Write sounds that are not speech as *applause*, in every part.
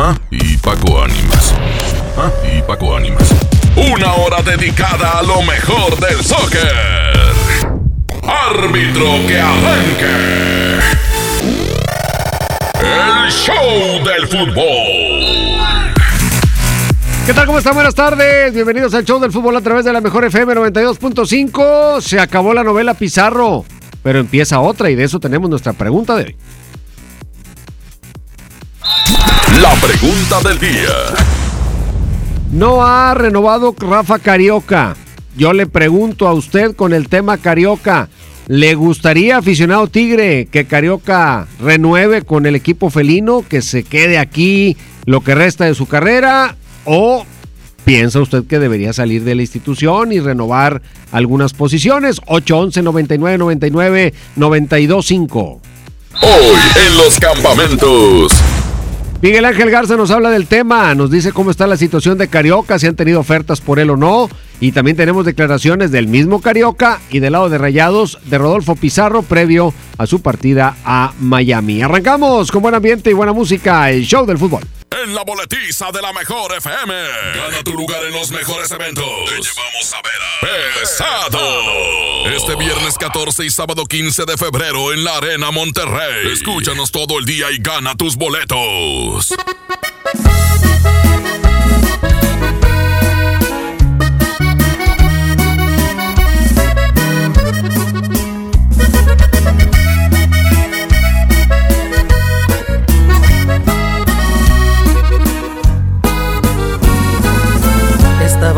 ¿Ah? y Paco Ánimas. ¿Ah? Y Paco Ánimas. Una hora dedicada a lo mejor del soccer. Árbitro que arranque. El show del fútbol. ¿Qué tal? ¿Cómo están? Buenas tardes. Bienvenidos al show del fútbol a través de la mejor FM 92.5. Se acabó la novela Pizarro, pero empieza otra y de eso tenemos nuestra pregunta de hoy. La pregunta del día. No ha renovado Rafa Carioca. Yo le pregunto a usted con el tema Carioca. ¿Le gustaría, aficionado Tigre, que Carioca renueve con el equipo felino, que se quede aquí lo que resta de su carrera? ¿O piensa usted que debería salir de la institución y renovar algunas posiciones? 811 99 99 925. Hoy en los campamentos. Miguel Ángel Garza nos habla del tema, nos dice cómo está la situación de Carioca, si han tenido ofertas por él o no. Y también tenemos declaraciones del mismo Carioca y del lado de Rayados de Rodolfo Pizarro previo a su partida a Miami. Arrancamos con buen ambiente y buena música, el show del fútbol. En la boletiza de la mejor FM. Gana tu lugar en los mejores eventos. Te llevamos a ver a Pesado. Este viernes 14 y sábado 15 de febrero en la Arena Monterrey. Escúchanos todo el día y gana tus boletos.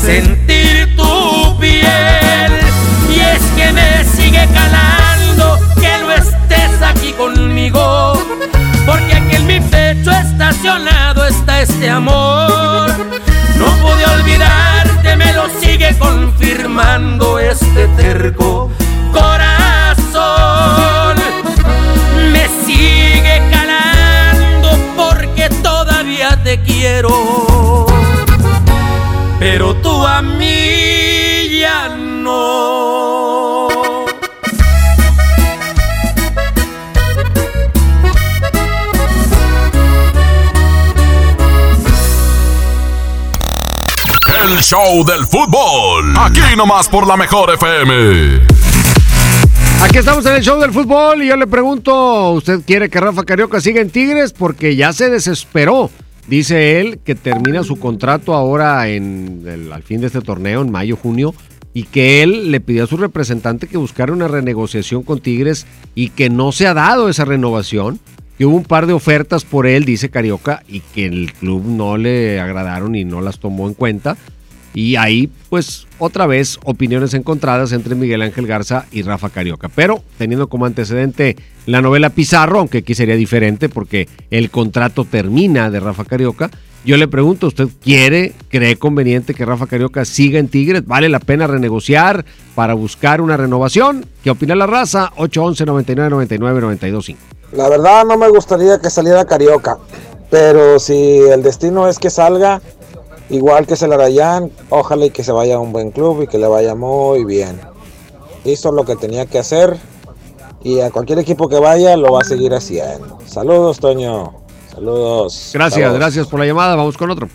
sentir tu piel. Y es que me sigue calando que no estés aquí conmigo. Porque aquí en mi pecho estacionado está este amor. Show del fútbol. Aquí nomás por la mejor FM. Aquí estamos en el show del fútbol y yo le pregunto, ¿usted quiere que Rafa Carioca siga en Tigres? Porque ya se desesperó. Dice él que termina su contrato ahora en al fin de este torneo, en mayo, junio, y que él le pidió a su representante que buscara una renegociación con Tigres y que no se ha dado esa renovación, que hubo un par de ofertas por él, dice Carioca, y que el club no le agradaron y no las tomó en cuenta. Y ahí, pues, otra vez, opiniones encontradas entre Miguel Ángel Garza y Rafa Carioca. Pero teniendo como antecedente la novela Pizarro, aunque aquí sería diferente porque el contrato termina de Rafa Carioca, yo le pregunto, ¿usted quiere, cree conveniente que Rafa Carioca siga en Tigres? ¿Vale la pena renegociar para buscar una renovación? ¿Qué opina la raza? 811 99 99 925. La verdad no me gustaría que saliera Carioca, pero si el destino es que salga, igual que Celarayán, ojalá y que se vaya a un buen club y que le vaya muy bien. Hizo lo que tenía que hacer y a cualquier equipo que vaya lo va a seguir haciendo. Saludos, Toño. Saludos. Gracias, Saludos. gracias por la llamada. Vamos con otro.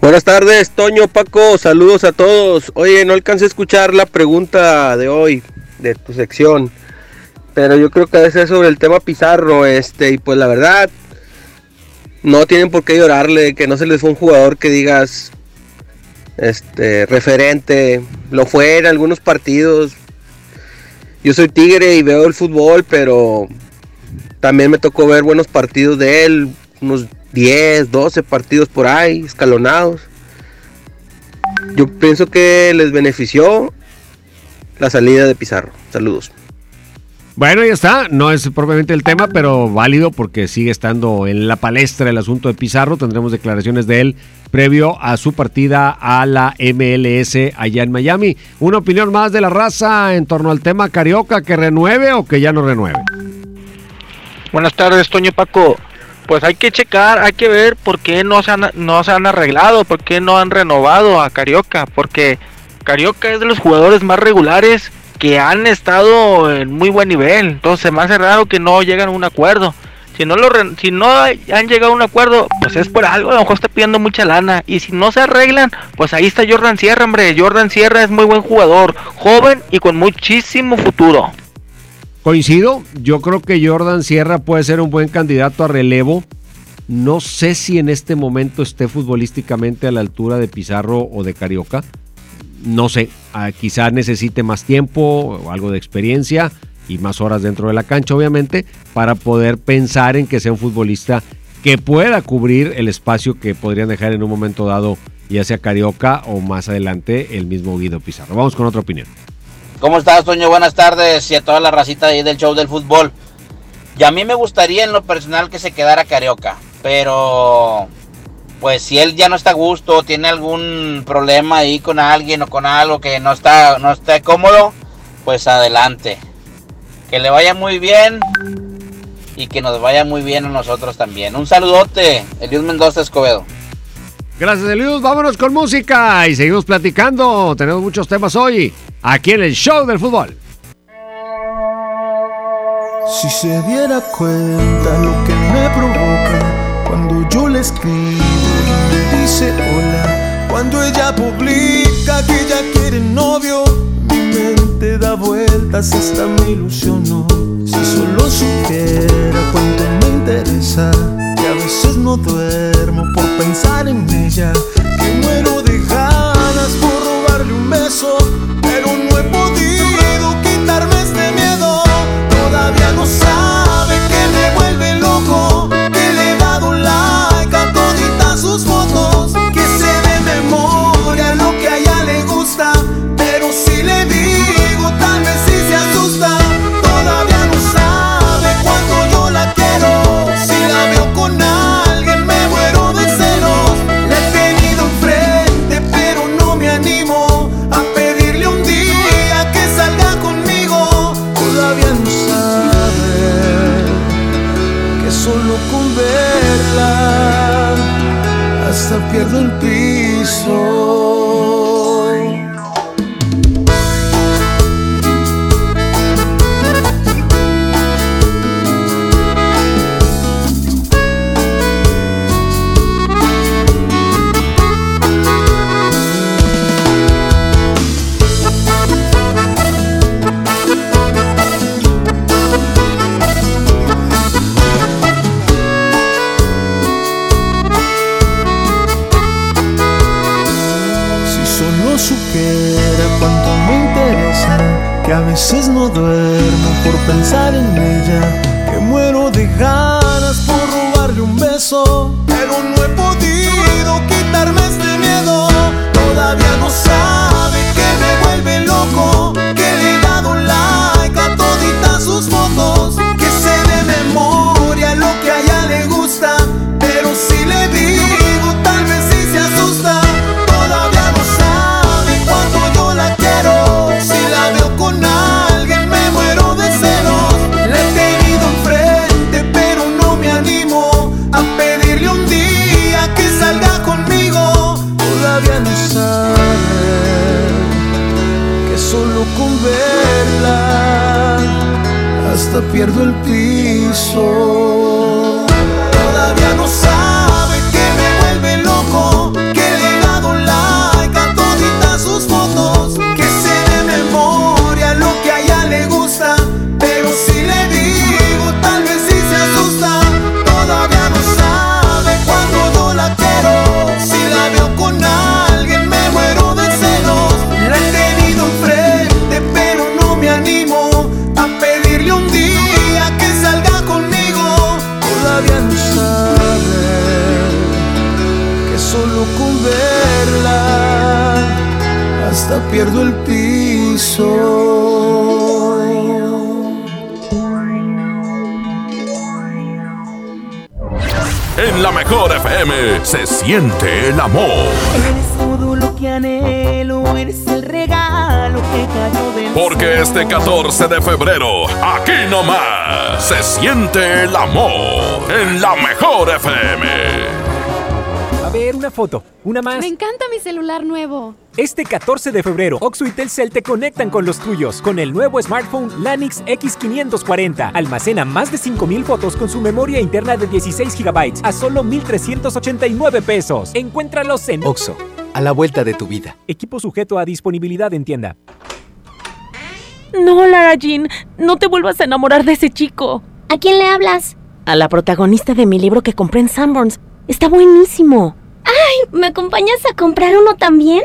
Buenas tardes, Toño, Paco, saludos a todos. Oye, no alcancé a escuchar la pregunta de hoy, de tu sección, pero yo creo que debe ser sobre el tema Pizarro, este, y pues la verdad, no tienen por qué llorarle, que no se les fue un jugador que digas, este, referente, lo fue en algunos partidos. Yo soy tigre y veo el fútbol, pero también me tocó ver buenos partidos de él, unos 10, 12 partidos por ahí, escalonados. Yo pienso que les benefició la salida de Pizarro. Saludos. Bueno, ya está. No es propiamente el tema, pero válido porque sigue estando en la palestra el asunto de Pizarro. Tendremos declaraciones de él previo a su partida a la MLS allá en Miami. Una opinión más de la raza en torno al tema Carioca, que renueve o que ya no renueve. Buenas tardes, Toño Paco. Pues hay que checar, hay que ver por qué no se han, no se han arreglado, por qué no han renovado a Carioca, porque Carioca es de los jugadores más regulares que han estado en muy buen nivel. Entonces me hace raro que no lleguen a un acuerdo. Si no, lo si no han llegado a un acuerdo, pues es por algo, a lo mejor está pidiendo mucha lana. Y si no se arreglan, pues ahí está Jordan Sierra, hombre. Jordan Sierra es muy buen jugador, joven y con muchísimo futuro. Coincido, yo creo que Jordan Sierra puede ser un buen candidato a relevo. No sé si en este momento esté futbolísticamente a la altura de Pizarro o de Carioca. No sé, ah, quizás necesite más tiempo o algo de experiencia y más horas dentro de la cancha, obviamente, para poder pensar en que sea un futbolista que pueda cubrir el espacio que podrían dejar en un momento dado, ya sea Carioca o más adelante el mismo Guido Pizarro. Vamos con otra opinión. ¿Cómo estás, Toño? Buenas tardes y a toda la racita ahí del show del fútbol. Y a mí me gustaría en lo personal que se quedara Carioca, pero pues si él ya no está a gusto, tiene algún problema ahí con alguien o con algo que no está, no está cómodo, pues adelante. Que le vaya muy bien y que nos vaya muy bien a nosotros también. Un saludote, Eliud Mendoza Escobedo. Gracias, Eliud. Vámonos con música y seguimos platicando. Tenemos muchos temas hoy aquí en el show del fútbol. Si se diera cuenta lo que me provoca cuando yo le escribo cuando ella publica que ya quiere novio, mi mente da vueltas hasta me ilusionó. Si solo supiera cuánto me interesa, que a veces no duermo por pensar en ella, que muero de ganas por robarle un beso, pero no he hasta supiera cuánto me interesa, que a veces no duermo por pensar en ella, que muero de ganas por robarle un beso, pero no he podido quitarme este miedo, todavía no sabe que me vuelve loco, que hasta pierdo el piso. Hasta pierdo el piso. En la mejor FM se siente el amor. Eres todo lo que anhelo, eres el regalo que cayó del Porque este 14 de febrero, aquí nomás, se siente el amor. En la mejor FM. A ver, una foto, una más. Me encanta mi celular nuevo. Este 14 de febrero, Oxo y Telcel te conectan con los tuyos con el nuevo smartphone Lanix X540. Almacena más de 5000 fotos con su memoria interna de 16 GB a solo 1389 pesos. Encuéntralos en Oxo, a la vuelta de tu vida. Equipo sujeto a disponibilidad en tienda. No, Lara Jean, no te vuelvas a enamorar de ese chico. ¿A quién le hablas? A la protagonista de mi libro que compré en Sanborns. Está buenísimo. ¡Ay! ¿Me acompañas a comprar uno también?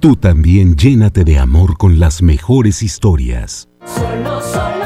Tú también llénate de amor con las mejores historias. Solo, solo.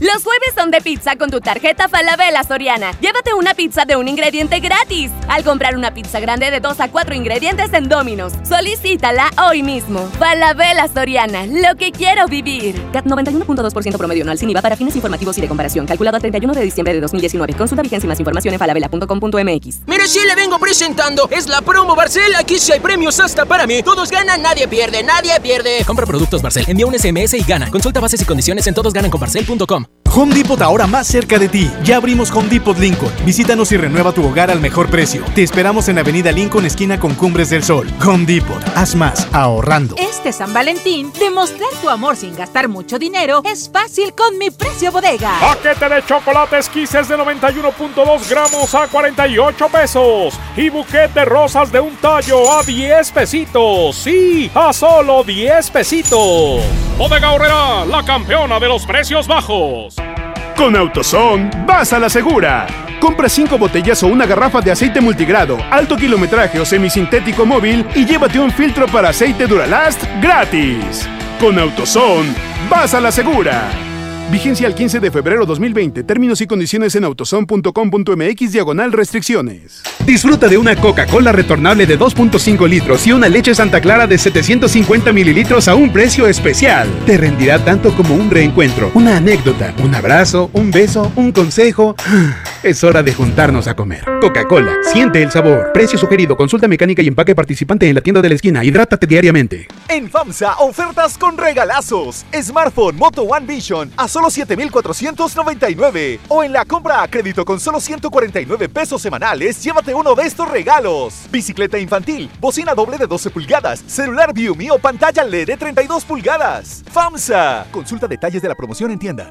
Los de pizza con tu tarjeta Falabella Soriana. Llévate una pizza de un ingrediente gratis al comprar una pizza grande de 2 a 4 ingredientes en Domino's. Solicítala hoy mismo. Falabella Soriana, lo que quiero vivir. CAT 91.2% promedio anual sin IVA para fines informativos y de comparación. Calculado a 31 de diciembre de 2019. Consulta vigencia y más información en falabella.com.mx. Mire, sí le vengo presentando. Es la promo Barcel. Aquí sí hay premios hasta para mí. Todos ganan, nadie pierde, nadie pierde. Compra productos Barcel, envía un SMS y gana. Consulta bases y condiciones en todosgananconbarcel.com. Home Depot ahora más cerca de ti. Ya abrimos Home Depot Lincoln. Visítanos y renueva tu hogar al mejor precio. Te esperamos en Avenida Lincoln, esquina con Cumbres del Sol. Home Depot. Haz más ahorrando. Este San Valentín, demostrar tu amor sin gastar mucho dinero es fácil con mi precio bodega. Paquete de chocolates Kisses de 91.2 gramos a 48 pesos. Y buquete de rosas de un tallo a 10 pesitos. Sí, a solo 10 pesitos. Bodega Horrera, la campeona de los precios bajos. Con AutoZone, vas a la segura. Compra 5 botellas o una garrafa de aceite multigrado, alto kilometraje o semisintético móvil y llévate un filtro para aceite Duralast gratis. Con AutoZone, vas a la segura. Vigencia al 15 de febrero 2020. Términos y condiciones en autozone.com.mx diagonal restricciones. Disfruta de una Coca-Cola retornable de 2.5 litros y una leche Santa Clara de 750 mililitros a un precio especial. Te rendirá tanto como un reencuentro, una anécdota, un abrazo, un beso, un consejo. *gasps* Es hora de juntarnos a comer. Coca-Cola, siente el sabor. Precio sugerido, consulta mecánica y empaque participante en la tienda de la esquina. Hidrátate diariamente. En FAMSA, ofertas con regalazos. Smartphone Moto One Vision a solo 7,499. O en la compra a crédito con solo 149 pesos semanales, llévate uno de estos regalos. Bicicleta infantil, bocina doble de 12 pulgadas, celular Viumi o pantalla LED de 32 pulgadas. FAMSA. Consulta detalles de la promoción en tienda.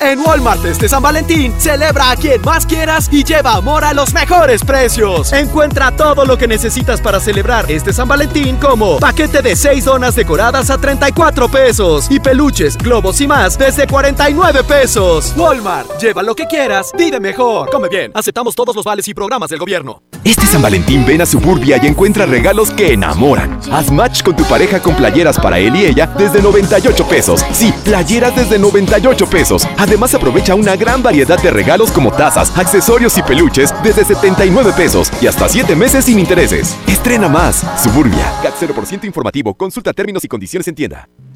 En Walmart este San Valentín, celebra a quien más quieras y lleva amor a los mejores precios. Encuentra todo lo que necesitas para celebrar este San Valentín como paquete de 6 donas decoradas a 34 pesos y peluches, globos y más desde 49 pesos. Walmart, lleva lo que quieras, vive mejor. Come bien, aceptamos todos los vales y programas del gobierno. Este San Valentín ven a Suburbia y encuentra regalos que enamoran. Haz match con tu pareja con playeras para él y ella desde 98 pesos. Sí, playeras desde 98 pesos. Además aprovecha una gran variedad de regalos como tazas, accesorios y peluches desde 79 pesos y hasta 7 meses sin intereses. Estrena más. Suburbia. CAT 0% informativo. Consulta términos y condiciones en tienda.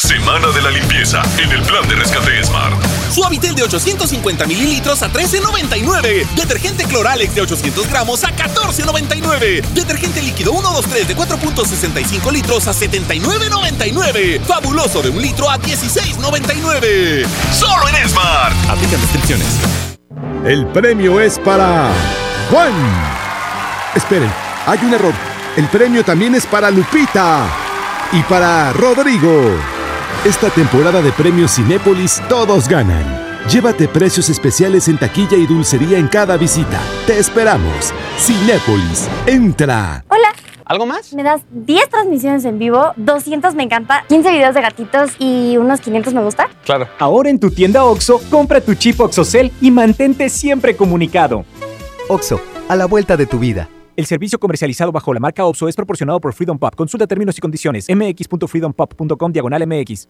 Semana de la limpieza en el plan de rescate Smart. Suavitel de 850 mililitros a 13.99. Detergente Cloralex de 800 gramos a 14.99. Detergente líquido 123 de 4.65 litros a 79.99. Fabuloso de un litro a 16.99. Solo en Smart. Aplican restricciones. El premio es para Juan. Esperen, hay un error. El premio también es para Lupita y para Rodrigo. Esta temporada de premios Cinépolis todos ganan. Llévate precios especiales en taquilla y dulcería en cada visita. Te esperamos. Cinépolis, entra. Hola. ¿Algo más? Me das 10 transmisiones en vivo, 200 me encanta, 15 videos de gatitos y unos 500 me gusta. Claro. Ahora en tu tienda OXO, compra tu chip OXOCEL y mantente siempre comunicado. OXO, a la vuelta de tu vida. El servicio comercializado bajo la marca OPSO es proporcionado por Freedom Pop. Consulta términos y condiciones. mx.freedompop.com diagonal mx.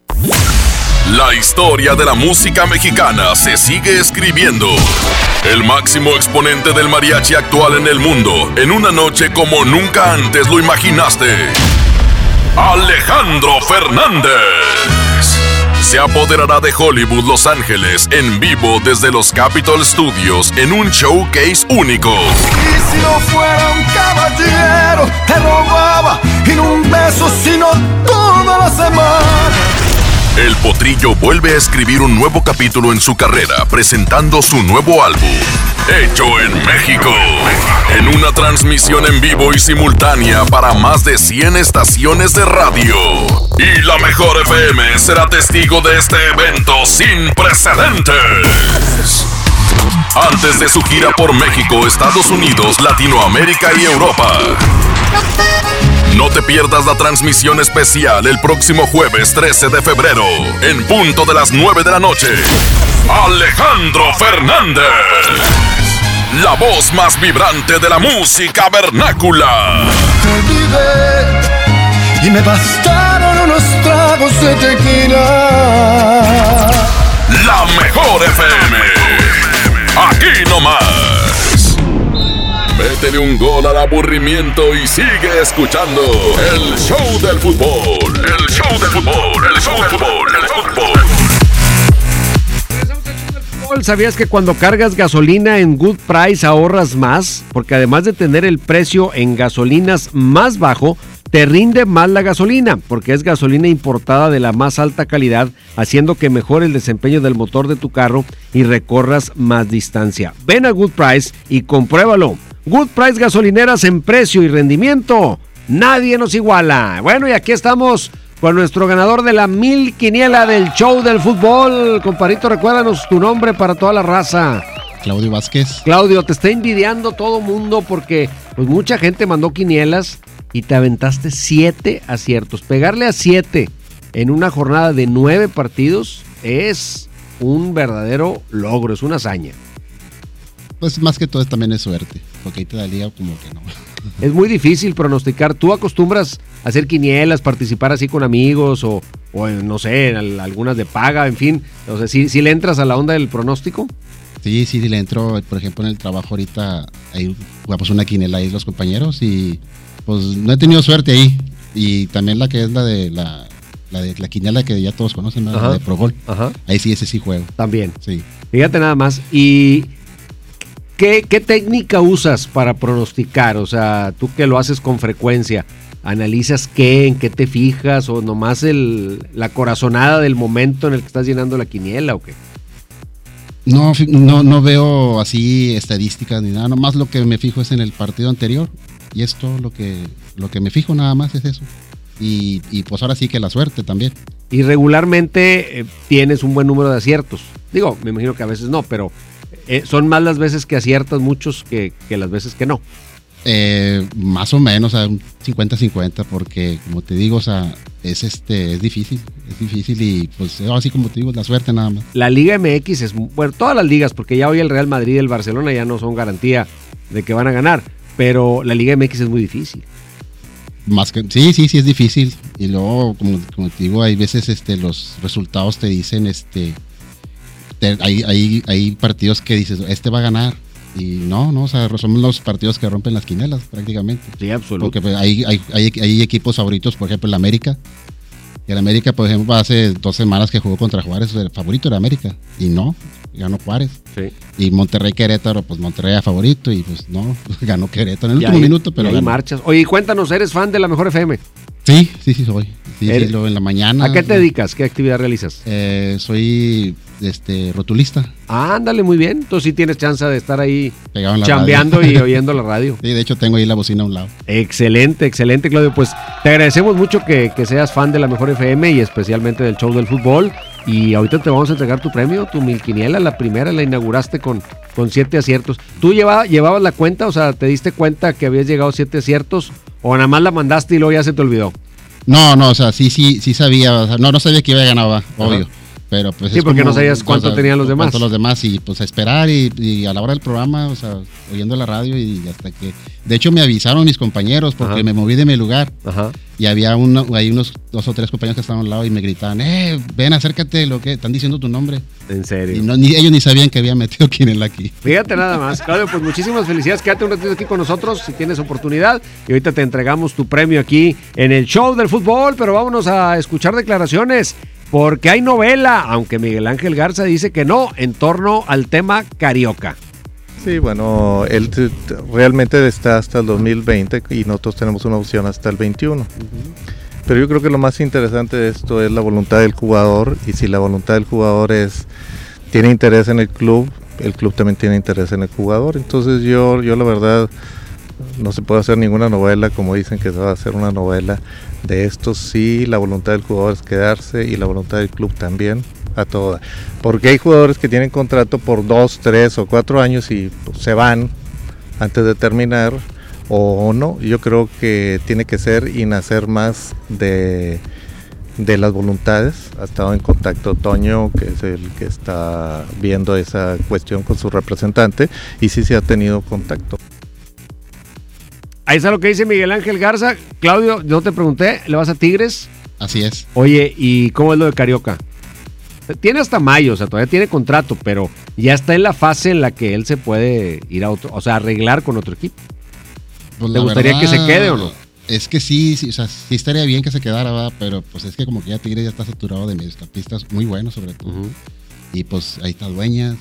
La historia de la música mexicana se sigue escribiendo. El máximo exponente del mariachi actual en el mundo, en una noche como nunca antes lo imaginaste. Alejandro Fernández. Se apoderará de Hollywood Los Ángeles en vivo desde los Capitol Studios en un showcase único. Y si no fuera un caballero, te robaba y no un beso, sino toda la semana. El Potrillo vuelve a escribir un nuevo capítulo en su carrera presentando su nuevo álbum, Hecho en México, en una transmisión en vivo y simultánea para más de 100 estaciones de radio. Y la mejor FM será testigo de este evento sin precedentes. Antes de su gira por México, Estados Unidos, Latinoamérica y Europa. No te pierdas la transmisión especial el próximo jueves 13 de febrero, en punto de las 9 de la noche. Alejandro Fernández, la voz más vibrante de la música vernácula. Te olvidé y me bastaron unos tragos de tequila. La mejor FM, aquí nomás. Métele un gol al aburrimiento y sigue escuchando el show del fútbol. El show del fútbol, el show del fútbol, el fútbol. ¿Sabías que cuando cargas gasolina en Good Price ahorras más? Porque además de tener el precio en gasolinas más bajo, te rinde más la gasolina, porque es gasolina importada de la más alta calidad, haciendo que mejore el desempeño del motor de tu carro y recorras más distancia. Ven a Good Price y compruébalo. Good Price gasolineras en precio y rendimiento. Nadie nos iguala. Bueno, y aquí estamos con nuestro ganador de la mil quiniela del show del fútbol. Comparito, recuérdanos tu nombre para toda la raza. Claudio Vázquez. Claudio, te está envidiando todo mundo porque pues mucha gente mandó quinielas y te aventaste siete aciertos. Pegarle a siete en una jornada de nueve partidos es un verdadero logro, es una hazaña. Pues más que todo también es suerte, porque ahí te daría como que no. *laughs* Es muy difícil pronosticar. ¿Tú acostumbras a hacer quinielas, participar así con amigos o, no sé, en algunas de paga, en fin? O sea, ¿sí, ¿sí le entras a la onda del pronóstico? Sí, sí, le entro, por ejemplo, en el trabajo ahorita, ahí jugamos una quinela ahí los compañeros y pues no he tenido suerte ahí. Y también la que es la de la, la de la quinela que ya todos conocen, ¿no? la de Progol. Ajá. Ahí sí, ese sí juego. También. Sí. Fíjate nada más. ¿Y qué, qué técnica usas para pronosticar? O sea, tú que lo haces con frecuencia, ¿analizas qué, en qué te fijas o nomás el, la corazonada del momento en el que estás llenando la quiniela o qué? No, no, no veo así estadísticas ni nada, nomás lo que me fijo es en el partido anterior y es todo lo que, lo que me fijo nada más es eso. Y, y pues ahora sí que la suerte también. Y regularmente eh, tienes un buen número de aciertos. Digo, me imagino que a veces no, pero eh, son más las veces que aciertas muchos que, que las veces que no. Eh, más o menos, sea, un 50-50, porque como te digo, o sea, es este, es difícil, es difícil y pues así como te digo, la suerte nada más. La Liga MX es, bueno, todas las ligas, porque ya hoy el Real Madrid y el Barcelona ya no son garantía de que van a ganar, pero la Liga MX es muy difícil. Más que, sí, sí, sí es difícil. Y luego, como, como te digo, hay veces este, los resultados te dicen, este, te- hay, hay, hay partidos que dices, este va a ganar. Y no, no, o sea, son los partidos que rompen las quinelas prácticamente. Sí, absoluto. Porque pues, hay, hay, hay, hay equipos favoritos, por ejemplo, el América. Y el América, por ejemplo, hace dos semanas que jugó contra Juárez, el favorito era América. Y no, ganó Juárez. Sí. Y Monterrey Querétaro, pues Monterrey era favorito y pues no, *laughs* ganó Querétaro en el Y último ahí- minuto, pero y ahí ganó. marchas. Oye, cuéntanos, ¿eres fan de la Mejor FM? Sí, sí, sí soy. Sí, sí, luego en la mañana. ¿A qué te dedicas? ¿Qué actividad realizas? Eh, soy este rotulista. Ah, ándale, muy bien. Entonces sí tienes chance de estar ahí chambeando radio. y *laughs* oyendo la radio. Sí, de hecho tengo ahí la bocina a un lado. Excelente, excelente, Claudio. Pues te agradecemos mucho que, que seas fan de la Mejor FM y especialmente del show del fútbol. Y ahorita te vamos a entregar tu premio, tu milquiniela, la primera, la inauguraste con, con siete aciertos. ¿Tú lleva- llevabas la cuenta? O sea, ¿te diste cuenta que habías llegado siete aciertos? ¿O nada más la mandaste y luego ya se te olvidó? No, no, o sea, sí, sí, sí sabía. o sea, no, no sabía que iba a ganar, obvio. Pero pues Sí, es porque como, no sabías cuánto o sea, tenían los demás. cuánto los demás y pues a esperar y, y a la hora del programa, o sea, oyendo la radio y hasta que... De hecho me avisaron mis compañeros porque Ajá. me moví de mi lugar. Ajá. Y había uno, hay unos dos o tres compañeros que estaban al lado y me gritaban, eh, ven, acércate, lo que están diciendo tu nombre. En serio. Y no, ni, ellos ni sabían que había metido *laughs* quinela aquí. Fíjate nada más. Claudio, pues muchísimas felicidades. Quédate un ratito aquí con nosotros si tienes oportunidad. Y ahorita te entregamos tu premio aquí en el show del fútbol. Pero vámonos a escuchar declaraciones. Porque hay novela, aunque Miguel Ángel Garza dice que no, en torno al tema carioca. Sí, bueno, él realmente está hasta el 2020 y nosotros tenemos una opción hasta el 21. Pero yo creo que lo más interesante de esto es la voluntad del jugador y si la voluntad del jugador es tiene interés en el club, el club también tiene interés en el jugador. Entonces yo, yo la verdad no se puede hacer ninguna novela como dicen que se va a hacer una novela de esto. Sí, la voluntad del jugador es quedarse y la voluntad del club también a toda. Porque hay jugadores que tienen contrato por dos, tres o cuatro años y pues, se van antes de terminar o no. Yo creo que tiene que ser y nacer más de, de las voluntades. Ha estado en contacto Toño, que es el que está viendo esa cuestión con su representante, y sí se ha tenido contacto. Ahí está lo que dice Miguel Ángel Garza. Claudio, no te pregunté, ¿le vas a Tigres? Así es. Oye, ¿y cómo es lo de Carioca? Tiene hasta mayo, o sea, todavía tiene contrato, pero ya está en la fase en la que él se puede ir a otro, o sea, arreglar con otro equipo. Pues ¿Te gustaría que se verdad, quede o no? Es que sí, sí, o sea, sí estaría bien que se quedara, ¿va? pero pues es que como que ya Tigres ya está saturado de mediocampistas muy buenos sobre todo. Y pues ahí está Dueñas,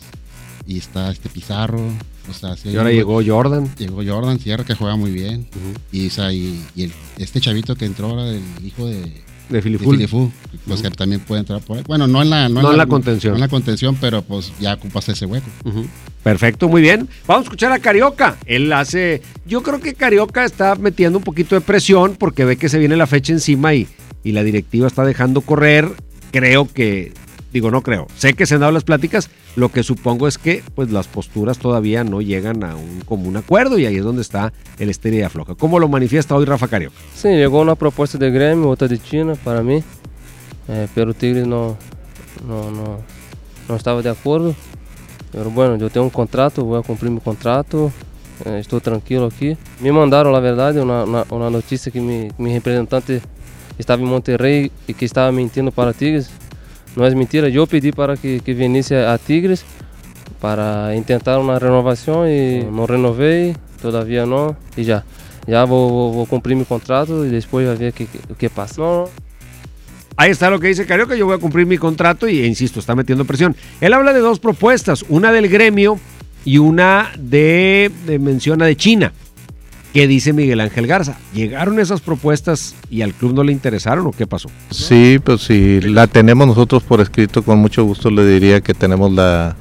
y está este Pizarro, o sea, sí hay Y ahora llegó Jordan. Llegó Jordan Sierra que juega muy bien. Y, o sea, y, y el- este chavito que entró ahora, el hijo de, De Filiful. pues que también puede entrar por ahí. Bueno, no en la, No en la contención. No en la contención, pero pues ya ocupas ese hueco. Perfecto, muy bien. Vamos a escuchar a Carioca. Él hace. Yo creo que Carioca está metiendo un poquito de presión porque ve que se viene la fecha encima y y la directiva está dejando correr, creo que, digo, no creo, sé que se han dado las pláticas, lo que supongo es que pues las posturas todavía no llegan a un común acuerdo y ahí es donde está el estéreo y afloja. ¿Cómo lo manifiesta hoy Rafa Carioca? Sí, llegó una propuesta de Grêmio, otra de China para mí, eh, pero Tigres no, no, no, no estaba de acuerdo. Pero bueno, yo tengo un contrato, voy a cumplir mi contrato, eh, estoy tranquilo aquí. Me mandaron, la verdad, una, una, una noticia que mi, mi representante estaba en Monterrey y que estaba mintiendo para Tigres. No es mentira, yo pedí para que, que viniese a Tigres para intentar una renovación y no renové, todavía no, y ya. Ya voy, voy- voy a cumplir mi contrato y después a ver qué, qué, qué pasa. No, no, Ahí está lo que dice Carioca, yo voy a cumplir mi contrato y, e insisto, está metiendo presión. Él habla de dos propuestas, una del gremio y una de, de menciona de China. ¿Qué dice Miguel Ángel Garza? ¿Llegaron esas propuestas y al club no le interesaron o qué pasó? Sí, pues si la tenemos nosotros por escrito, con mucho gusto le diría que tenemos la,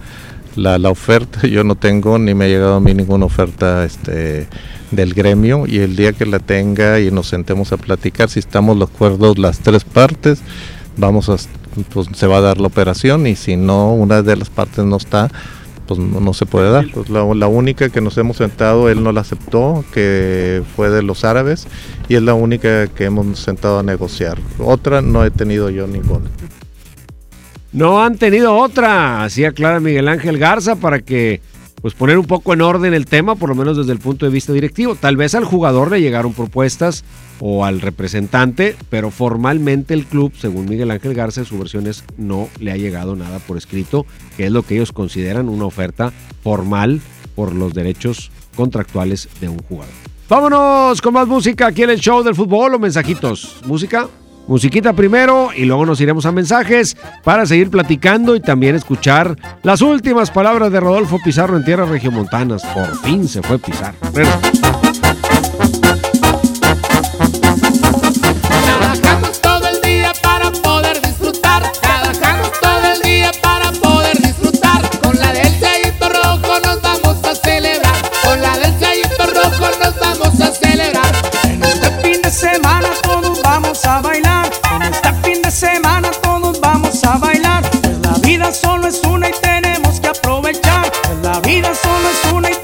la, la oferta. *laughs* Yo no tengo ni me ha llegado a mí ninguna oferta este, del gremio y el día que la tenga y nos sentemos a platicar, si estamos de acuerdo las tres partes, vamos a, pues se va a dar la operación y si no, una de las partes no está, pues no, no se puede dar. Pues la, la única que nos hemos sentado, él no la aceptó, que fue de los árabes, y es la única que hemos sentado a negociar. Otra no he tenido yo ninguna. No han tenido otra, así aclara Miguel Ángel Garza para que pues poner un poco en orden el tema, por lo menos desde el punto de vista directivo. Tal vez al jugador le llegaron propuestas o al representante, pero formalmente el club, según Miguel Ángel Garza, su versión es no le ha llegado nada por escrito, que es lo que ellos consideran una oferta formal por los derechos contractuales de un jugador. Vámonos con más música aquí en el show del fútbol o mensajitos. Música. Musiquita primero y luego nos iremos a mensajes para seguir platicando y también escuchar las últimas palabras de Rodolfo Pizarro en tierras regiomontanas. Por fin se fue Pizarro. Trabajamos todo el día para poder disfrutar. Trabajamos todo el día para poder disfrutar. Con la del sellito rojo nos vamos a celebrar. Con la del sellito rojo nos vamos a celebrar. En este fin de semana todos vamos a bailar. Pues la vida solo es una y tenemos que aprovechar. Pues la vida solo es una y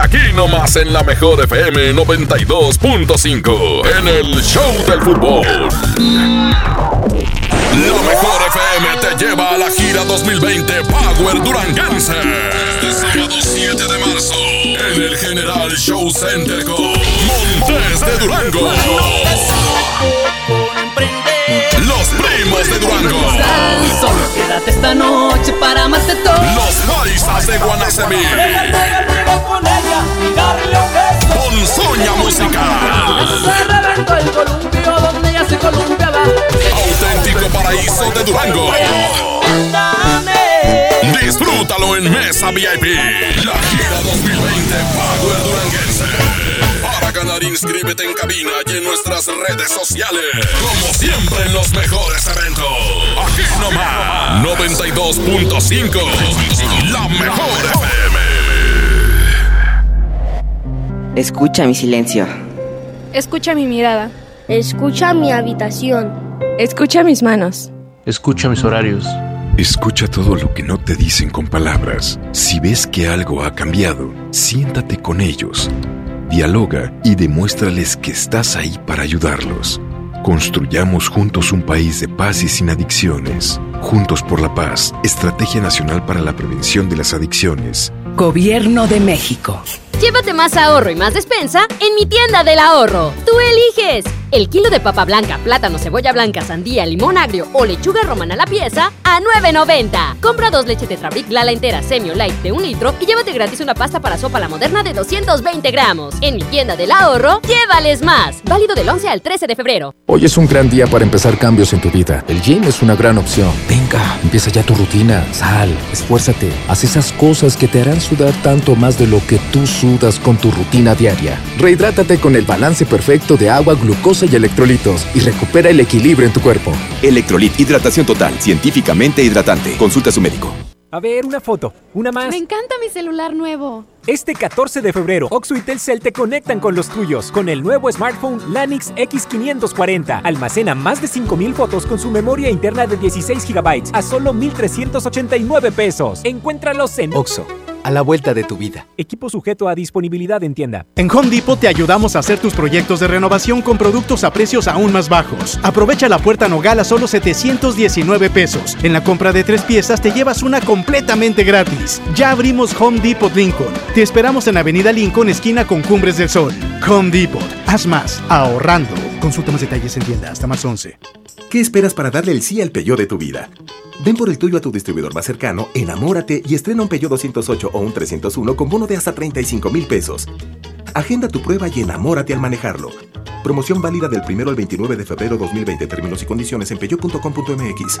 aquí nomás en la mejor FM 92.5 en el Show del Fútbol. La mejor FM te lleva a la gira 2020 Power Duranguense. Este sábado 7 de marzo en El General Show Center con Montes de Durango. Los primos de Durango. Quédate esta noche para más de todo. Los paisas de Guanacemí. con ella y darle un beso. Ponzoña musical. Se reventó el columpio donde ella se columpiaba. Auténtico paraíso de Durango. Disfrútalo en Mesa VIP. La gira 2020 Power Duranguense. Para ganar, inscríbete en cabina y en nuestras redes sociales. Como siempre en los mejores eventos. Aquí nomás. 92.5. La mejor FM. Escucha mi silencio. Escucha mi mirada. Escucha mi habitación. Escucha mis manos. Escucha mis horarios. Escucha todo lo que no te dicen con palabras. Si ves que algo ha cambiado, siéntate con ellos. Dialoga y demuéstrales que estás ahí para ayudarlos. Construyamos juntos un país de paz y sin adicciones. Juntos por la paz, Estrategia Nacional para la Prevención de las Adicciones. Gobierno de México. Llévate más ahorro y más despensa en mi tienda del ahorro. Tú eliges. El kilo de papa blanca, plátano, cebolla blanca, sandía, limón agrio o lechuga romana a la pieza a 9.90. Compra dos leche Tetrabric Lala entera semi light de un litro y llévate gratis una pasta para sopa la moderna de 220 gramos. En mi tienda del ahorro, llévales más. Válido del 11 al 13 de febrero. Hoy es un gran día para empezar cambios en tu vida. El gym es una gran opción. Venga, empieza ya tu rutina. Sal, esfuérzate. Haz esas cosas que te harán sudar tanto más de lo que tú sudas con tu rutina diaria. Rehidrátate con el balance perfecto de agua, glucosa y electrolitos y recupera el equilibrio en tu cuerpo. Electrolit, hidratación total, científicamente hidratante. Consulta a su médico. A ver, una foto, una más. Me encanta mi celular nuevo. Este 14 de febrero, Oxo y Telcel te conectan con los tuyos con el nuevo smartphone Lanix X540. Almacena más de 5000 fotos con su memoria interna de 16 GB a solo 1389 pesos. Encuéntralos en Oxo, a la vuelta de tu vida. Equipo sujeto a disponibilidad en tienda. En Home Depot te ayudamos a hacer tus proyectos de renovación con productos a precios aún más bajos. Aprovecha la puerta Nogal a solo 719 pesos. En la compra de tres piezas te llevas una completamente gratis. Ya abrimos Home Depot Lincoln. Te esperamos en Avenida Lincoln, esquina con Cumbres del Sol. Home Depot. Haz más, ahorrando. Consulta más detalles en tienda hasta más 11. ¿Qué esperas para darle el sí al Peugeot de tu vida? Ven por el tuyo a tu distribuidor más cercano, enamórate y estrena un Peugeot 208 o un 301 con bono de hasta 35 mil pesos. Agenda tu prueba y enamórate al manejarlo. Promoción válida del 1 al 29 de febrero 2020. Términos y condiciones en peugeot.com.mx.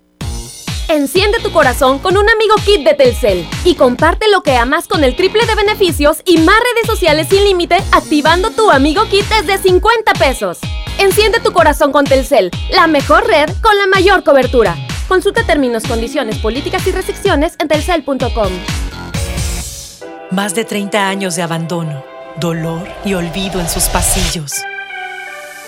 Enciende tu corazón con un amigo kit de Telcel y comparte lo que amas con el triple de beneficios y más redes sociales sin límite activando tu amigo kit desde 50 pesos. Enciende tu corazón con Telcel, la mejor red con la mayor cobertura. Consulta términos, condiciones, políticas y restricciones en telcel.com. Más de 30 años de abandono, dolor y olvido en sus pasillos.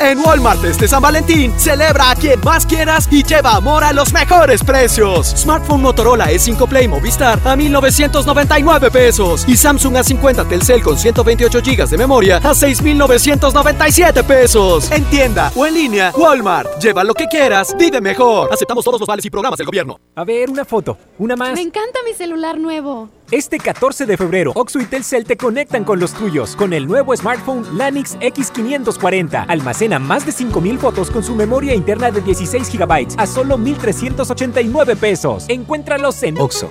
En Walmart este San Valentín, celebra a quien más quieras y lleva amor a los mejores precios. Smartphone Motorola E5 Play Movistar a 1,999 pesos. Y Samsung A50 Telcel con 128 GB de memoria a 6,997 pesos. En tienda o en línea, Walmart. Lleva lo que quieras, vive mejor. Aceptamos todos los vales y programas del gobierno. A ver, una foto, una más. Me encanta mi celular nuevo. Este 14 de febrero, Oxo y Telcel te conectan con los tuyos con el nuevo smartphone Lanix X540. Almacena más de 5000 fotos con su memoria interna de 16 GB a solo 1389 pesos. Encuéntralos en Oxo,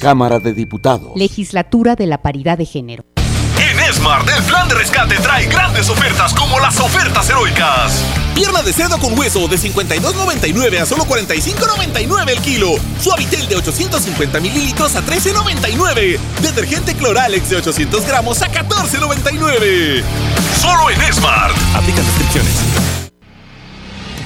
Cámara de Diputados. Legislatura de la Paridad de Género. En Smart, el plan de rescate trae grandes ofertas como las ofertas heroicas. Pierna de cerdo con hueso de 52.99 a solo 45.99 el kilo. Suavitel de 850 mililitros a 13.99. Detergente Cloralex de 800 gramos a 14.99. Solo en Smart. Aplica descripciones.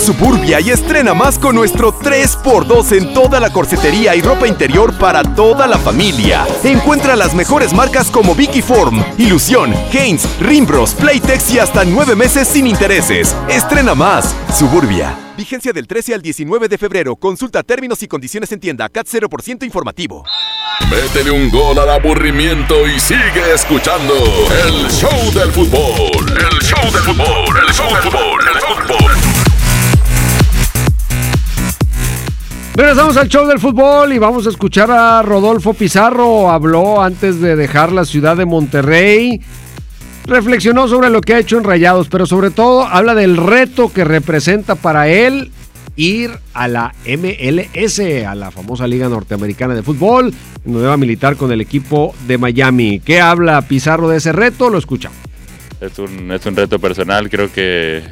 Suburbia y estrena más con nuestro 3x2 en toda la corsetería y ropa interior para toda la familia. Encuentra las mejores marcas como Vicky Form, Ilusión, Haynes, Rimbros, Playtex y hasta 9 meses sin intereses. Estrena más. Suburbia. Vigencia del 13 al 19 de febrero. Consulta términos y condiciones en tienda. CAT 0% informativo. Métele un gol al aburrimiento y sigue escuchando el show del fútbol. El show del fútbol, el show del fútbol, el fútbol. Regresamos al show del fútbol y vamos a escuchar a Rodolfo Pizarro. Habló antes de dejar la ciudad de Monterrey. Reflexionó sobre lo que ha hecho en Rayados, pero sobre todo habla del reto que representa para él ir a la MLS, a la famosa Liga Norteamericana de Fútbol, donde va a militar con el equipo de Miami. ¿Qué habla Pizarro de ese reto? Lo escuchamos. Es un, es un reto personal, creo que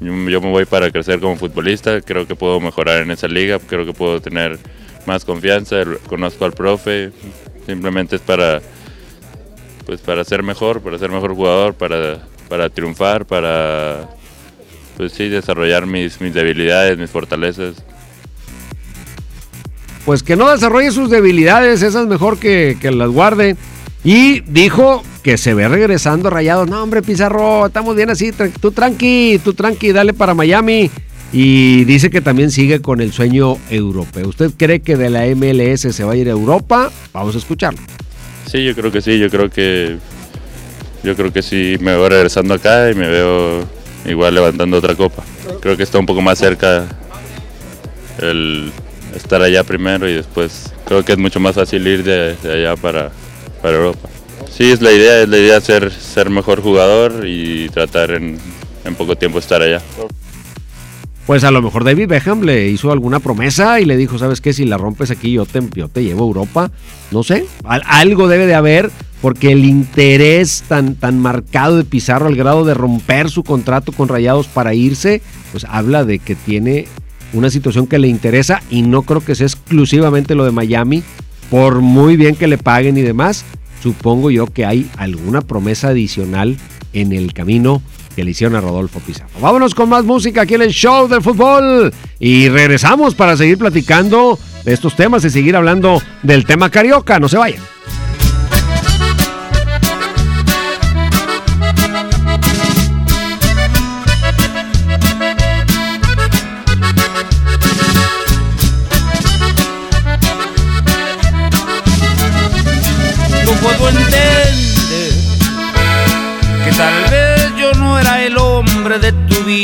yo, yo me voy para crecer como futbolista, creo que puedo mejorar en esa liga, creo que puedo tener más confianza, conozco al profe, simplemente es para, pues para ser mejor, para ser mejor jugador, para, para triunfar, para pues sí, desarrollar mis, mis debilidades, mis fortalezas. pues que no desarrolle sus debilidades, esas mejor que, que las guarde. Y dijo que se ve regresando a Rayados. No, hombre, Pizarro, estamos bien así. Tú tranqui, tú tranqui, dale para Miami. Y dice que también sigue con el sueño europeo. ¿Usted cree que de la MLS se va a ir a Europa? Vamos a escucharlo. Sí, yo creo que sí, yo creo que yo creo que sí me veo regresando acá y me veo igual levantando otra copa. Creo que está un poco más cerca el estar allá primero y después creo que es mucho más fácil ir de allá para, para Europa. Sí, es la idea, es la idea ser, ser mejor jugador y tratar en, poco tiempo estar allá. Pues a lo mejor David Beckham le hizo alguna promesa y le dijo, ¿sabes qué? Si la rompes aquí yo te, yo te llevo a Europa. No sé, al- algo debe de haber porque el interés tan, tan marcado de Pizarro al grado de romper su contrato con Rayados para irse, pues habla de que tiene una situación que le interesa y no creo que sea exclusivamente lo de Miami, por muy bien que le paguen y demás. Supongo yo que hay alguna promesa adicional en el camino que le hicieron a Rodolfo Pizarro. Vámonos con más música aquí en el show del fútbol y regresamos para seguir platicando de estos temas y seguir hablando del tema carioca. No se vayan.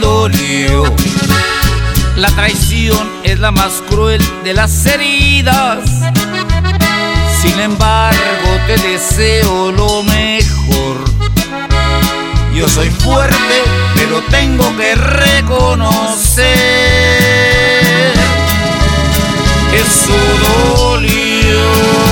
dolió. La traición es la más cruel de las heridas. Sin embargo, te deseo lo mejor. Yo soy fuerte, pero tengo que reconocer. Eso dolió.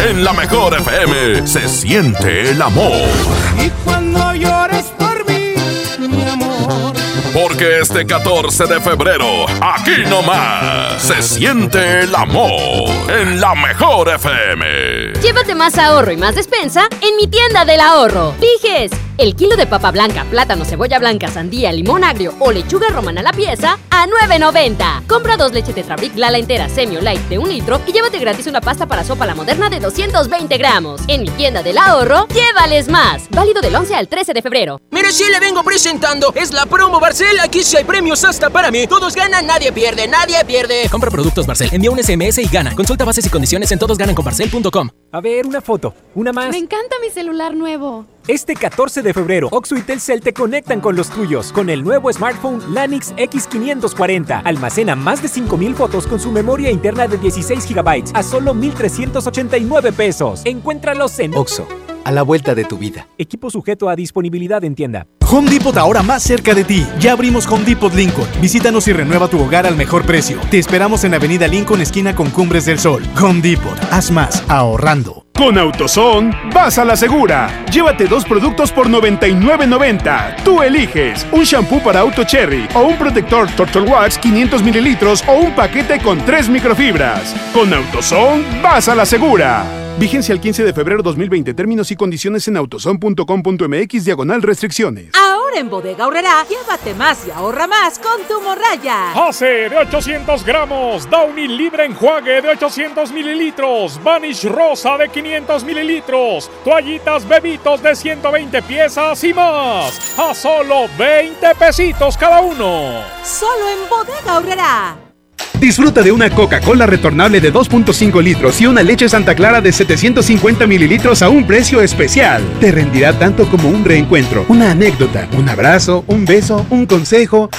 En la mejor FM se siente el amor. Y cuando llores por mí, mi amor. Porque este 14 de febrero, aquí nomás, se siente el amor. En la mejor FM. Llévate más ahorro y más despensa en mi tienda del ahorro. Dijes, el kilo de papa blanca, plátano, cebolla blanca, sandía, limón agrio o lechuga romana a la pieza a 9.90. Compra dos leche Tetrabric Lala entera Semio Light de un litro y llévate gratis una pasta para sopa la moderna de 220 gramos. En mi tienda del ahorro, llévales más. Válido del 11 al 13 de febrero. Mire, sí le vengo presentando. Es la promo Barcel. Aquí sí hay premios hasta para mí. Todos ganan, nadie pierde, nadie pierde. Compra productos Barcel, envía un SMS y gana. Consulta bases y condiciones en todosgananconbarcel.com. A ver, una foto, una más. Me encanta mi celular nuevo. Este 14 de febrero, Oxo y Telcel te conectan con los tuyos con el nuevo smartphone Lanix X540. Almacena más de 5000 fotos con su memoria interna de 16 GB a solo 1389 pesos. Encuéntralos en Oxo, a la vuelta de tu vida. Equipo sujeto a disponibilidad en tienda. Home Depot ahora más cerca de ti. Ya abrimos Home Depot Lincoln. Visítanos y renueva tu hogar al mejor precio. Te esperamos en Avenida Lincoln, esquina con Cumbres del Sol. Home Depot, haz más ahorrando. Con AutoZone, vas a la segura. Llévate dos productos por 99.90. Tú eliges un shampoo para auto cherry o un protector Turtle Wax 500 mililitros o un paquete con tres microfibras. Con AutoZone, vas a la segura. Vigencia el 15 de febrero 2020. Términos y condiciones en autozone.com.mx diagonal restricciones. Ahora en Bodega Aurrerá, llévate más y ahorra más con tu morraya. Hace de 800 gramos, Downy libre enjuague de 800 mililitros, Vanish rosa de 500 mililitros, toallitas bebitos de 120 piezas y más. A solo 20 pesitos cada uno. Solo en Bodega Aurrerá. Disfruta de una Coca-Cola retornable de 2.5 litros y una leche Santa Clara de 750 mililitros a un precio especial. Te rendirá tanto como un reencuentro, una anécdota, un abrazo, un beso, un consejo.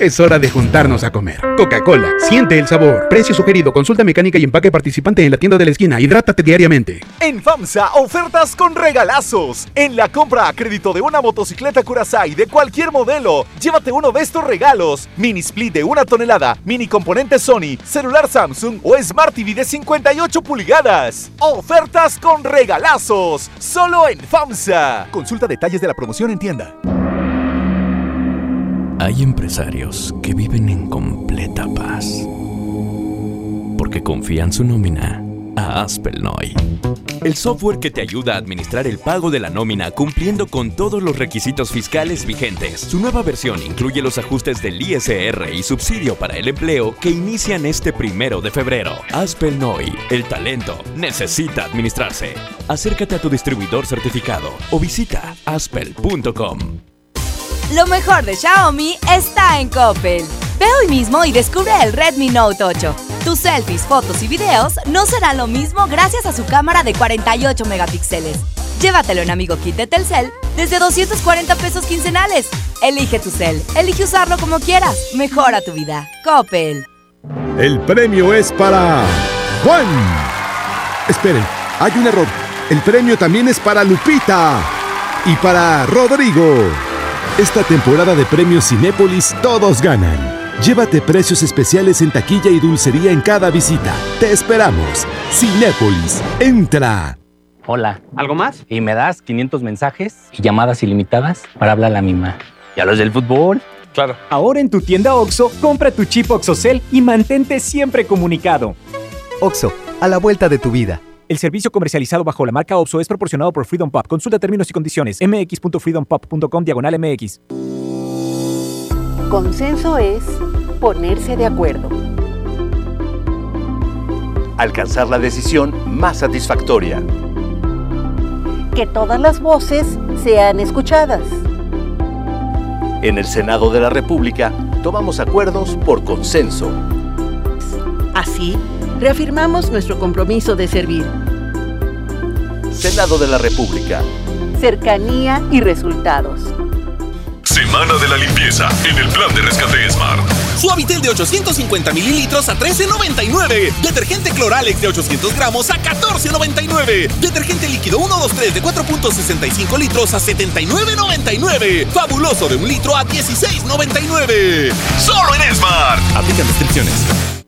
Es hora de juntarnos a comer. Coca-Cola, siente el sabor. Precio sugerido, consulta mecánica y empaque participante en la tienda de la esquina. Hidrátate diariamente. En FAMSA, ofertas con regalazos. En la compra a crédito de una motocicleta Curaçao de cualquier modelo, llévate uno de estos regalos. Mini split de una tonelada, mini componente Sony, celular Samsung o Smart TV de 58 pulgadas. Ofertas con regalazos. Solo en FAMSA. Consulta detalles de la promoción en tienda. Hay empresarios que viven en completa paz porque confían su nómina a Aspelnoy. El software que te ayuda a administrar el pago de la nómina cumpliendo con todos los requisitos fiscales vigentes. Su nueva versión incluye los ajustes del ISR y subsidio para el empleo que inician este primero de febrero. Aspelnoy, el talento necesita administrarse. Acércate a tu distribuidor certificado o visita aspel.com. Lo mejor de Xiaomi está en Coppel. Ve hoy mismo y descubre el Redmi Note 8. Tus selfies, fotos y videos no serán lo mismo gracias a su cámara de 48 megapíxeles. Llévatelo en Amigo Kit de Telcel desde 240 pesos quincenales. Elige tu cel, elige usarlo como quieras. Mejora tu vida. Coppel. El premio es para Juan. Esperen, hay un error. El premio también es para Lupita y para Rodrigo. Esta temporada de premios Cinépolis todos ganan. Llévate precios especiales en taquilla y dulcería en cada visita. Te esperamos. Cinépolis, entra. Hola. ¿Algo más? Y me das 500 mensajes y llamadas ilimitadas para hablar a la misma. ¿Y a los del fútbol? Claro. Ahora en tu tienda OXO, compra tu chip OXOCEL y mantente siempre comunicado. OXO, a la vuelta de tu vida. El servicio comercializado bajo la marca OXO es proporcionado por Freedom Pop. Consulta términos y condiciones. mx.freedompop.com diagonal mx. Consenso es ponerse de acuerdo. Alcanzar la decisión más satisfactoria. Que todas las voces sean escuchadas. En el Senado de la República tomamos acuerdos por consenso. Así, reafirmamos nuestro compromiso de servir. Senado de la República. Cercanía y resultados. Semana de la limpieza en el plan de rescate Smart. Suavitel de 850 mililitros a 13.99. Detergente Cloralex de 800 gramos a 14.99. Detergente líquido 123 de 4.65 litros a 79.99. Fabuloso de un litro a 16.99. Solo en Smart. Aplican restricciones.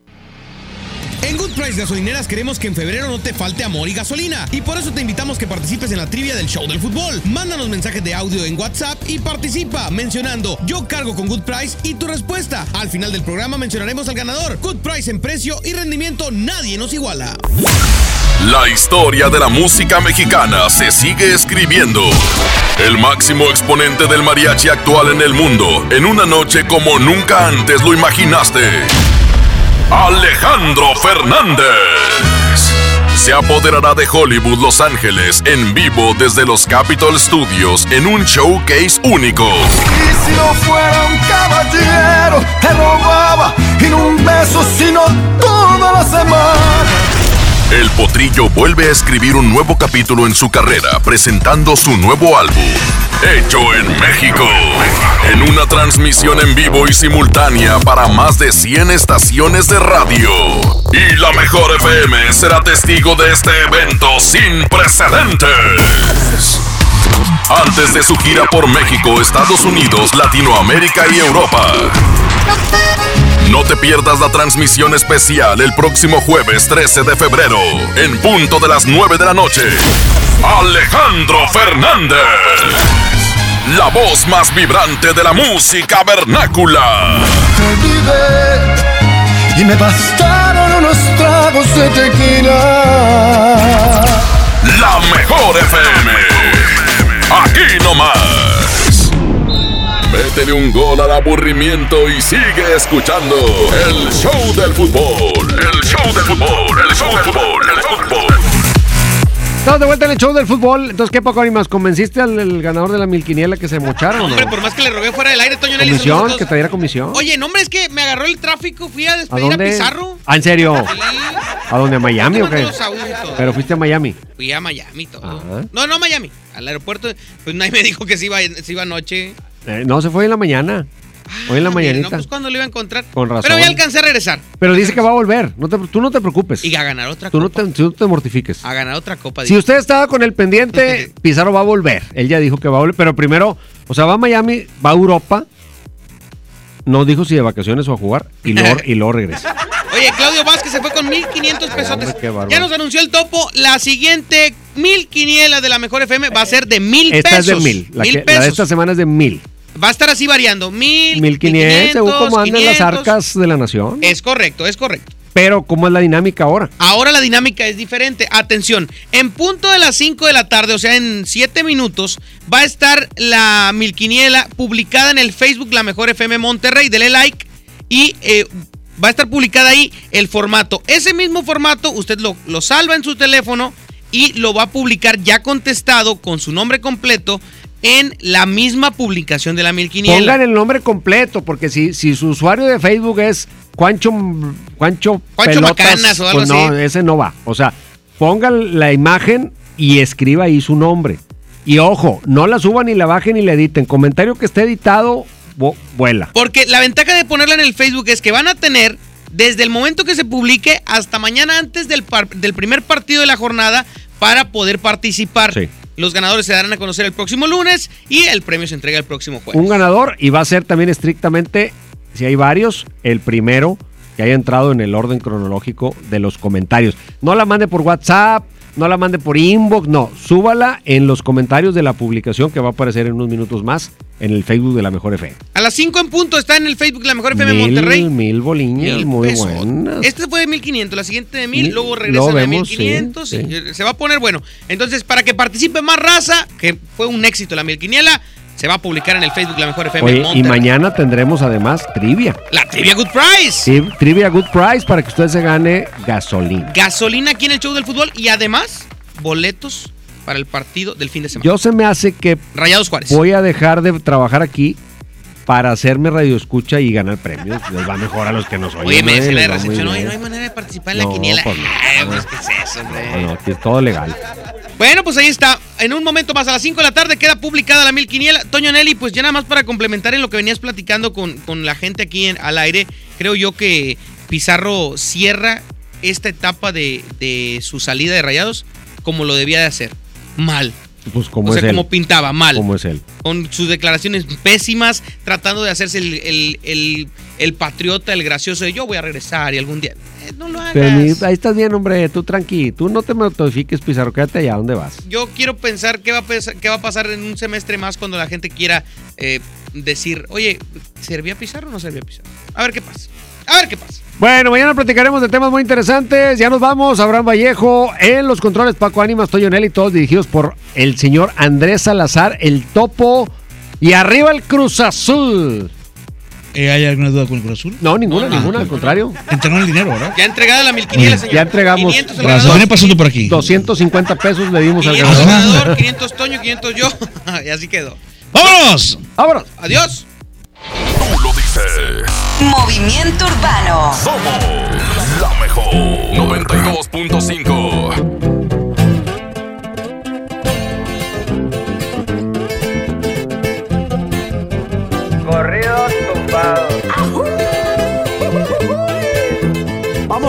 En Good Price Gasolineras queremos que en febrero no te falte amor y gasolina. Y por eso te invitamos que participes en la trivia del show del fútbol. Mándanos mensajes de audio en WhatsApp y participa mencionando Yo cargo con Good Price y tu respuesta. Al final del programa mencionaremos al ganador. Good Price en precio y rendimiento nadie nos iguala. La historia de la música mexicana se sigue escribiendo. El máximo exponente del mariachi actual en el mundo, en una noche como nunca antes lo imaginaste. Alejandro Fernández. Se apoderará de Hollywood Los Ángeles en vivo desde los Capitol Studios en un showcase único. Y si no fuera un caballero, te robaba no un beso, sino toda la semana. El Potrillo vuelve a escribir un nuevo capítulo en su carrera presentando su nuevo álbum, Hecho en México, en una transmisión en vivo y simultánea para más de 100 estaciones de radio. Y la mejor FM será testigo de este evento sin precedentes. Antes de su gira por México, Estados Unidos, Latinoamérica y Europa. No te pierdas la transmisión especial el próximo jueves 13 de febrero, en punto de las 9 de la noche. Alejandro Fernández. La voz más vibrante de la música vernácula. Te olvidé y me bastaron unos tragos de tequila. La mejor FM. Aquí nomás. Métele un gol al aburrimiento y sigue escuchando el show del fútbol. El show del fútbol. El show del fútbol. El fútbol. Estamos de vuelta en el show del fútbol. Entonces, ¿qué poco animas? ¿Convenciste al el ganador de la milquiniela que se mochara o no? Hombre, por más que le rogué fuera del aire, Toño Nelly. ¿Comisión? ¿Que dos. trajera comisión? Oye, no, hombre, es que me agarró el tráfico, fui a ¿A despedir a, dónde? Pizarro. ¿Ah, en serio? ¿A dónde? ¿A Miami o Te qué? Pero fuiste a Miami. Fui a Miami todo. Ajá. No, no, Miami. Al aeropuerto, pues nadie me dijo que se iba, se iba anoche. Eh, no, se fue en la mañana. Hoy en la Ah, mañanita. No, pues cuando lo iba a encontrar. Con razón. Pero ya alcancé a regresar. Pero dice que va a volver. No te- tú no te preocupes. Y a ganar otra Tú no copa. te, tú no te mortifiques. A ganar otra copa. Si usted estaba con el pendiente, *laughs* Pizarro va a volver. Él ya dijo que va a volver. Pero primero, o sea, va a Miami, va a Europa. No dijo si de vacaciones o a jugar. Y luego, *laughs* y luego regresa. Oye, Claudio Vázquez se fue con 1500 pesotes. Ya nos anunció el topo. La siguiente mil quinielas de la mejor FM va a ser de mil Esta pesos. es de mil. La, mil que- la pesos. de esta semana es de mil. Va a estar así variando. Mil, Mil quinientos, según cómo andan las 500. arcas de la nación. Es correcto, es correcto. Pero, ¿cómo es la dinámica ahora? Ahora la dinámica es diferente. Atención, en punto de las 5 de la tarde, o sea, en 7 minutos, va a estar la milquiniela publicada en el Facebook La Mejor FM Monterrey. Dele like y eh, va a estar publicada ahí el formato. Ese mismo formato, usted lo, lo salva en su teléfono y lo va a publicar ya contestado con su nombre completo en la misma publicación de la milquiniela. Pongan el nombre completo, porque si, si su usuario de Facebook es Juancho, Juancho, Juancho Pelotas, Macanas o algo pues no, así. ese no va. O sea, pongan la imagen y escriba ahí su nombre. Y ojo, no la suban ni la bajen ni la editen. Comentario que esté editado, vuela. Porque la ventaja de ponerla en el Facebook es que van a tener desde el momento que se publique hasta mañana antes del, par- del primer partido de la jornada para poder participar. Sí. Los ganadores se darán a conocer el próximo lunes y el premio se entrega el próximo jueves. Un ganador y va a ser también estrictamente, si hay varios, el primero que haya entrado en el orden cronológico de los comentarios. No la mande por WhatsApp, no la mande por inbox, no, súbala en los comentarios de la publicación que va a aparecer en unos minutos más en el Facebook de la Mejor FM. A las 5 en punto está en el Facebook La Mejor FM mil, Monterrey. Mil boliñas, Mil muy pesos. buenas. Este fue de 1500, la siguiente de 1000, Mil, luego lo regresan a vemos, 1500. sí, Se va a poner bueno. Entonces, para que participe más raza, que fue un éxito la Milquiniela, se va a publicar en el Facebook La Mejor FM Oye, y mañana tendremos además trivia. La Trivia Good Price. Trivia Good Price para que usted se gane gasolina. Gasolina aquí en el show del fútbol y además boletos para el partido del fin de semana. Yo se me hace que Rayados Juárez. voy a dejar de trabajar aquí para hacerme radio escucha y ganar premios. Les va mejor a los que nos oyen. Oye, me decía la recepción, no hay manera de participar en la quiniela. pues no. Ay, pues, ¿qué es eso, hombre? No, no, aquí es todo legal. Bueno, pues ahí está. En un momento más, a las 5 de la tarde, queda publicada la mil quiniela. Toño Nelly, pues ya nada más para complementar en lo que venías platicando con, con la gente aquí en- al aire, creo yo que Pizarro cierra esta etapa de, de su salida de Rayados como lo debía de hacer. Mal. Pues como o sea, es él. como pintaba, mal. Como es él. Con sus declaraciones pésimas, tratando de hacerse el, el- el- el patriota, el gracioso de yo voy a regresar y algún día. No lo hagas. Pero ni- ahí estás bien, hombre. Tú tranqui. Tú no te notifiques, Pizarro. Quédate allá. ¿Dónde vas? Yo quiero pensar qué va a, qué va a pasar en un semestre más cuando la gente quiera eh, decir, oye, ¿servía Pizarro o no servía Pizarro? A ver qué pasa. A ver qué pasa. Bueno, mañana platicaremos de temas muy interesantes. Ya nos vamos. Abraham Vallejo en los controles. Paco Ánimas, Toyo Nelly, todos dirigidos por el señor Andrés Salazar, el topo. Y arriba el Cruz Azul. Eh, ¿Hay alguna duda con el Cruz Azul? No, ninguna, No, ninguna, no, al contrario. Entregó el dinero, ¿verdad? Ya entregada la milquiniela, señor. Ya entregamos 500 el Razón, ganador, viene pasando por aquí. 250 pesos le dimos al 500 el ganador. ganador, 500 Toño, 500 yo. *laughs* y así quedó. ¡Vámonos! ¡Vámonos! Adiós. Tú lo dices. Movimiento Urbano. Somos la mejor. 92.5.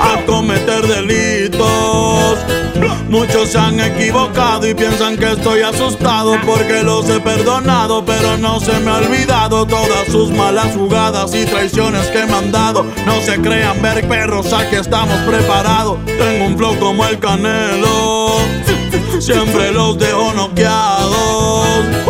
a cometer delitos. Muchos se han equivocado y piensan que estoy asustado porque los he perdonado, pero no se me ha olvidado todas sus malas jugadas y traiciones que me han dado. No se crean ver perros, aquí estamos preparados. Tengo un flow como el canelo, siempre los dejo noqueados.